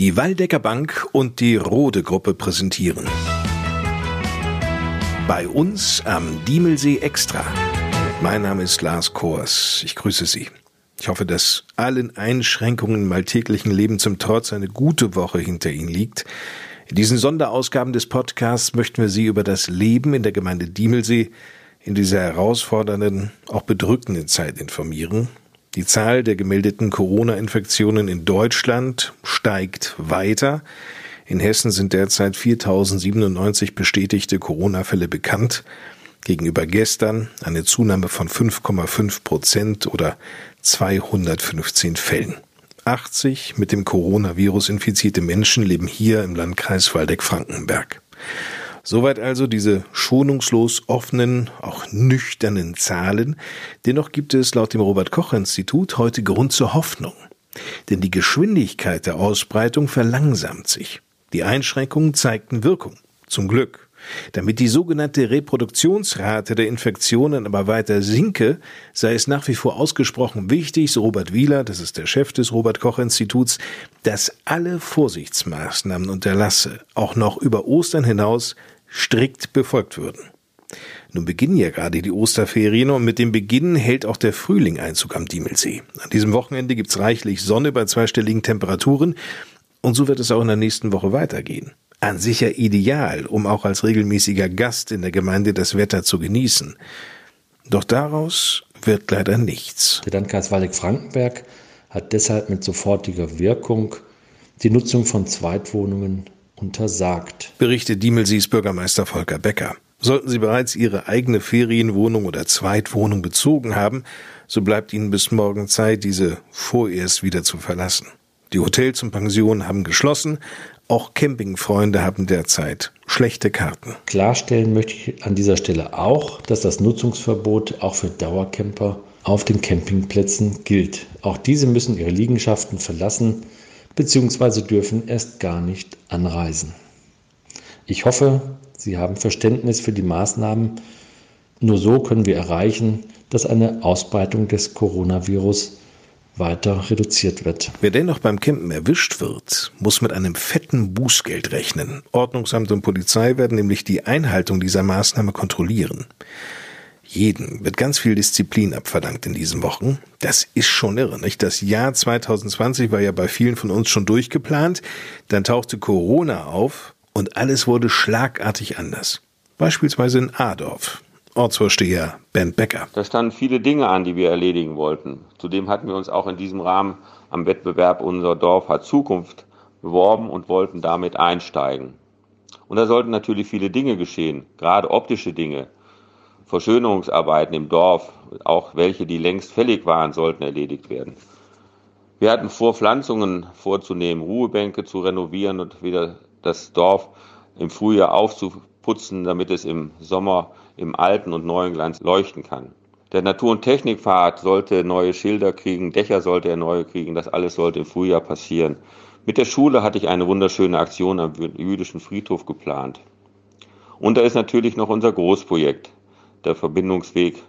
Die Waldecker Bank und die Rode Gruppe präsentieren. Bei uns am Diemelsee Extra. Mein Name ist Lars Kors. Ich grüße Sie. Ich hoffe, dass allen Einschränkungen im alltäglichen Leben zum Trotz eine gute Woche hinter Ihnen liegt. In diesen Sonderausgaben des Podcasts möchten wir Sie über das Leben in der Gemeinde Diemelsee in dieser herausfordernden, auch bedrückenden Zeit informieren die Zahl der gemeldeten Corona-Infektionen in Deutschland steigt weiter. In Hessen sind derzeit 4097 bestätigte Corona-Fälle bekannt. Gegenüber gestern eine Zunahme von 5,5 Prozent oder 215 Fällen. 80 mit dem Coronavirus infizierte Menschen leben hier im Landkreis Waldeck-Frankenberg. Soweit also diese schonungslos offenen, auch nüchternen Zahlen. Dennoch gibt es laut dem Robert Koch Institut heute Grund zur Hoffnung. Denn die Geschwindigkeit der Ausbreitung verlangsamt sich. Die Einschränkungen zeigten Wirkung. Zum Glück. Damit die sogenannte Reproduktionsrate der Infektionen aber weiter sinke, sei es nach wie vor ausgesprochen wichtig, so Robert Wieler, das ist der Chef des Robert Koch Instituts, dass alle Vorsichtsmaßnahmen und Erlasse auch noch über Ostern hinaus strikt befolgt würden. Nun beginnen ja gerade die Osterferien und mit dem Beginn hält auch der Frühling Einzug am Diemelsee. An diesem Wochenende gibt's reichlich Sonne bei zweistelligen Temperaturen und so wird es auch in der nächsten Woche weitergehen an sich ja ideal, um auch als regelmäßiger Gast in der Gemeinde das Wetter zu genießen. Doch daraus wird leider nichts. Der Landkreis Waldeck-Frankenberg hat deshalb mit sofortiger Wirkung die Nutzung von Zweitwohnungen untersagt. Berichtet Diemelsees Bürgermeister Volker Becker. Sollten Sie bereits Ihre eigene Ferienwohnung oder Zweitwohnung bezogen haben, so bleibt Ihnen bis morgen Zeit, diese vorerst wieder zu verlassen. Die Hotels und Pensionen haben geschlossen, auch Campingfreunde haben derzeit schlechte Karten. Klarstellen möchte ich an dieser Stelle auch, dass das Nutzungsverbot auch für Dauercamper auf den Campingplätzen gilt. Auch diese müssen ihre Liegenschaften verlassen bzw. dürfen erst gar nicht anreisen. Ich hoffe, Sie haben Verständnis für die Maßnahmen. Nur so können wir erreichen, dass eine Ausbreitung des Coronavirus weiter reduziert wird. Wer dennoch beim Campen erwischt wird, muss mit einem fetten Bußgeld rechnen. Ordnungsamt und Polizei werden nämlich die Einhaltung dieser Maßnahme kontrollieren. Jeden wird ganz viel Disziplin abverlangt in diesen Wochen. Das ist schon irre, nicht? Das Jahr 2020 war ja bei vielen von uns schon durchgeplant. Dann tauchte Corona auf und alles wurde schlagartig anders. Beispielsweise in Adorf. Ortsvorsteher Ben Becker. Da standen viele Dinge an, die wir erledigen wollten. Zudem hatten wir uns auch in diesem Rahmen am Wettbewerb Unser Dorf hat Zukunft beworben und wollten damit einsteigen. Und da sollten natürlich viele Dinge geschehen, gerade optische Dinge. Verschönerungsarbeiten im Dorf, auch welche, die längst fällig waren, sollten erledigt werden. Wir hatten vor, Pflanzungen vorzunehmen, Ruhebänke zu renovieren und wieder das Dorf im Frühjahr aufzuputzen, damit es im Sommer im alten und neuen Glanz leuchten kann. Der Natur- und Technikpfad sollte neue Schilder kriegen, Dächer sollte er neue kriegen, das alles sollte im Frühjahr passieren. Mit der Schule hatte ich eine wunderschöne Aktion am jüdischen Friedhof geplant. Und da ist natürlich noch unser Großprojekt, der Verbindungsweg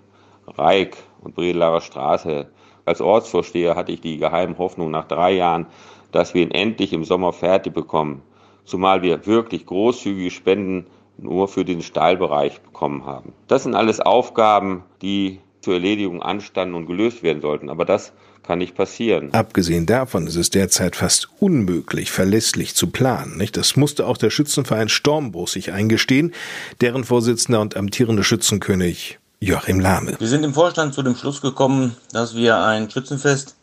Reik und Bredelarer Straße. Als Ortsvorsteher hatte ich die geheime Hoffnung nach drei Jahren, dass wir ihn endlich im Sommer fertig bekommen. Zumal wir wirklich großzügige Spenden nur für den Stahlbereich bekommen haben. Das sind alles Aufgaben, die zur Erledigung anstanden und gelöst werden sollten. Aber das kann nicht passieren. Abgesehen davon ist es derzeit fast unmöglich, verlässlich zu planen. Nicht? Das musste auch der Schützenverein Stormbruch sich eingestehen, deren Vorsitzender und amtierende Schützenkönig Joachim Lahme. Wir sind im Vorstand zu dem Schluss gekommen, dass wir ein Schützenfest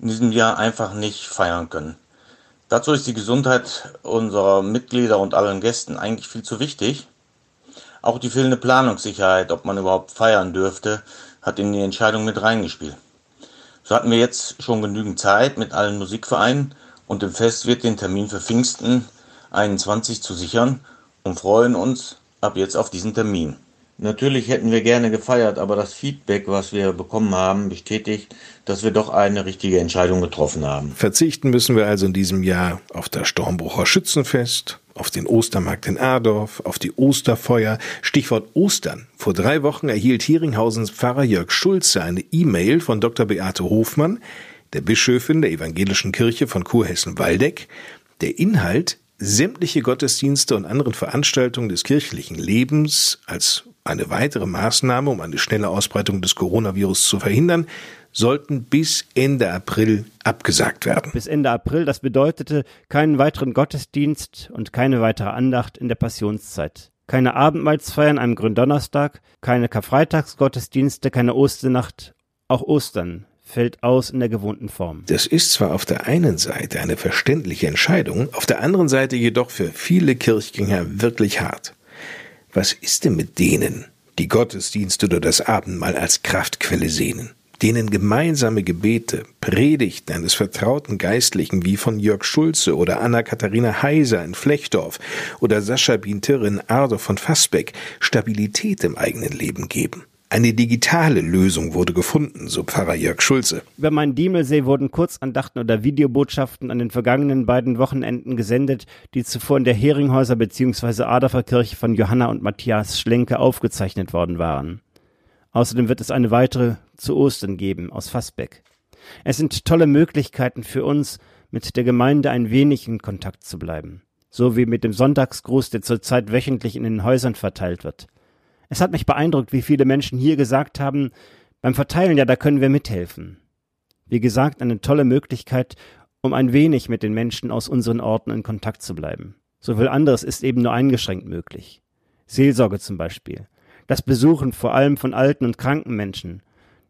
in diesem Jahr einfach nicht feiern können. Dazu ist die Gesundheit unserer Mitglieder und allen Gästen eigentlich viel zu wichtig. Auch die fehlende Planungssicherheit, ob man überhaupt feiern dürfte, hat in die Entscheidung mit reingespielt. So hatten wir jetzt schon genügend Zeit mit allen Musikvereinen und dem Fest wird den Termin für Pfingsten 21 zu sichern und freuen uns ab jetzt auf diesen Termin. Natürlich hätten wir gerne gefeiert, aber das Feedback, was wir bekommen haben, bestätigt, dass wir doch eine richtige Entscheidung getroffen haben. Verzichten müssen wir also in diesem Jahr auf das Stormbrucher Schützenfest, auf den Ostermarkt in Adorf, auf die Osterfeuer. Stichwort Ostern. Vor drei Wochen erhielt Hieringhausens Pfarrer Jörg Schulze eine E-Mail von Dr. Beate Hofmann, der Bischöfin der Evangelischen Kirche von Kurhessen-Waldeck, Der Inhalt sämtliche Gottesdienste und anderen Veranstaltungen des kirchlichen Lebens als eine weitere Maßnahme, um eine schnelle Ausbreitung des Coronavirus zu verhindern, sollten bis Ende April abgesagt werden. Bis Ende April, das bedeutete keinen weiteren Gottesdienst und keine weitere Andacht in der Passionszeit. Keine Abendmahlsfeiern am Gründonnerstag, keine Karfreitagsgottesdienste, keine Osternacht, auch Ostern fällt aus in der gewohnten Form. Das ist zwar auf der einen Seite eine verständliche Entscheidung, auf der anderen Seite jedoch für viele Kirchgänger wirklich hart. Was ist denn mit denen, die Gottesdienst oder das Abendmahl als Kraftquelle sehnen? denen gemeinsame Gebete, Predigten eines vertrauten Geistlichen wie von Jörg Schulze oder Anna-Katharina Heiser in Flechdorf oder Sascha Bintir in Ardo von Fassbeck Stabilität im eigenen Leben geben. Eine digitale Lösung wurde gefunden, so Pfarrer Jörg Schulze. Über meinen Diemelsee wurden Kurzandachten oder Videobotschaften an den vergangenen beiden Wochenenden gesendet, die zuvor in der Heringhäuser bzw. Aderferkirche von Johanna und Matthias Schlenke aufgezeichnet worden waren. Außerdem wird es eine weitere zu Ostern geben aus Fassbeck. Es sind tolle Möglichkeiten für uns, mit der Gemeinde ein wenig in Kontakt zu bleiben. So wie mit dem Sonntagsgruß, der zurzeit wöchentlich in den Häusern verteilt wird. Es hat mich beeindruckt, wie viele Menschen hier gesagt haben, beim Verteilen, ja, da können wir mithelfen. Wie gesagt, eine tolle Möglichkeit, um ein wenig mit den Menschen aus unseren Orten in Kontakt zu bleiben. So viel anderes ist eben nur eingeschränkt möglich. Seelsorge zum Beispiel das Besuchen vor allem von alten und kranken Menschen.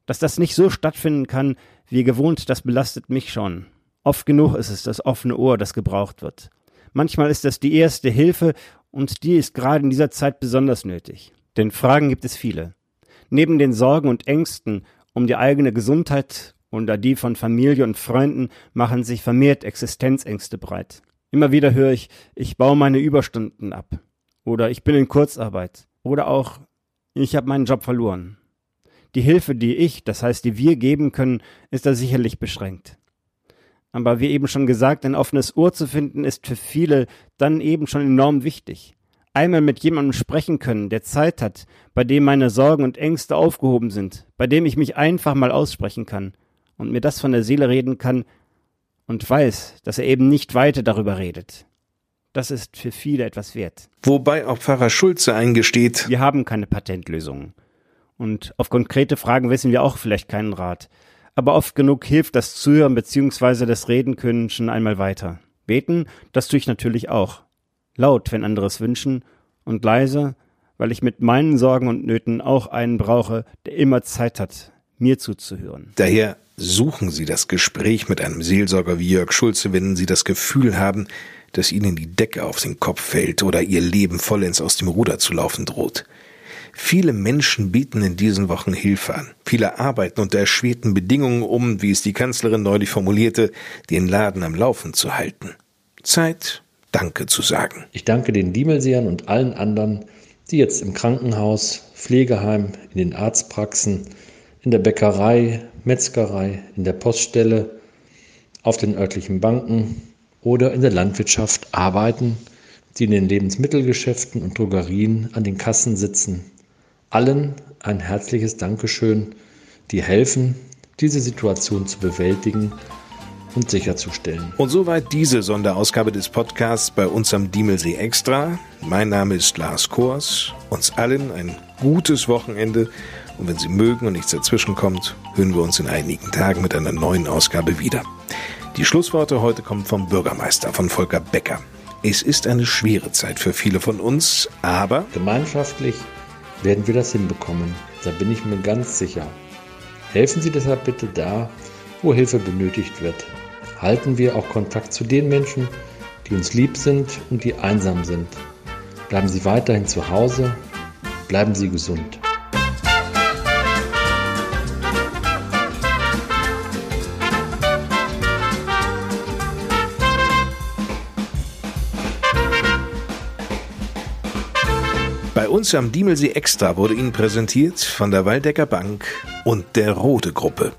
Dass das nicht so stattfinden kann, wie gewohnt, das belastet mich schon. Oft genug ist es das offene Ohr, das gebraucht wird. Manchmal ist das die erste Hilfe und die ist gerade in dieser Zeit besonders nötig. Denn Fragen gibt es viele. Neben den Sorgen und Ängsten um die eigene Gesundheit oder die von Familie und Freunden machen sich vermehrt Existenzängste breit. Immer wieder höre ich, ich baue meine Überstunden ab. Oder ich bin in Kurzarbeit. Oder auch, ich habe meinen Job verloren. Die Hilfe, die ich, das heißt, die wir geben können, ist da sicherlich beschränkt. Aber wie eben schon gesagt, ein offenes Ohr zu finden, ist für viele dann eben schon enorm wichtig. Einmal mit jemandem sprechen können, der Zeit hat, bei dem meine Sorgen und Ängste aufgehoben sind, bei dem ich mich einfach mal aussprechen kann und mir das von der Seele reden kann und weiß, dass er eben nicht weiter darüber redet. Das ist für viele etwas wert. Wobei auch Pfarrer Schulze eingesteht, wir haben keine Patentlösungen. Und auf konkrete Fragen wissen wir auch vielleicht keinen Rat. Aber oft genug hilft das Zuhören bzw. das Reden können schon einmal weiter. Beten, das tue ich natürlich auch. Laut, wenn anderes wünschen, und leise, weil ich mit meinen Sorgen und Nöten auch einen brauche, der immer Zeit hat, mir zuzuhören. Daher suchen Sie das Gespräch mit einem Seelsorger wie Jörg Schulze, wenn Sie das Gefühl haben, dass ihnen die Decke auf den Kopf fällt oder ihr Leben vollends aus dem Ruder zu laufen droht. Viele Menschen bieten in diesen Wochen Hilfe an. Viele arbeiten unter erschwerten Bedingungen, um, wie es die Kanzlerin neulich formulierte, den Laden am Laufen zu halten. Zeit, Danke zu sagen. Ich danke den Diemelsehern und allen anderen, die jetzt im Krankenhaus, Pflegeheim, in den Arztpraxen, in der Bäckerei, Metzgerei, in der Poststelle, auf den örtlichen Banken, oder in der Landwirtschaft arbeiten, die in den Lebensmittelgeschäften und Drogerien an den Kassen sitzen. Allen ein herzliches Dankeschön, die helfen, diese Situation zu bewältigen und sicherzustellen. Und soweit diese Sonderausgabe des Podcasts bei uns am Diemelsee Extra. Mein Name ist Lars Kors. Uns allen ein gutes Wochenende. Und wenn Sie mögen und nichts dazwischen kommt, hören wir uns in einigen Tagen mit einer neuen Ausgabe wieder. Die Schlussworte heute kommen vom Bürgermeister, von Volker Becker. Es ist eine schwere Zeit für viele von uns, aber gemeinschaftlich werden wir das hinbekommen. Da bin ich mir ganz sicher. Helfen Sie deshalb bitte da, wo Hilfe benötigt wird. Halten wir auch Kontakt zu den Menschen, die uns lieb sind und die einsam sind. Bleiben Sie weiterhin zu Hause. Bleiben Sie gesund. uns am Diemelsee Extra wurde Ihnen präsentiert von der Waldecker Bank und der Rote Gruppe.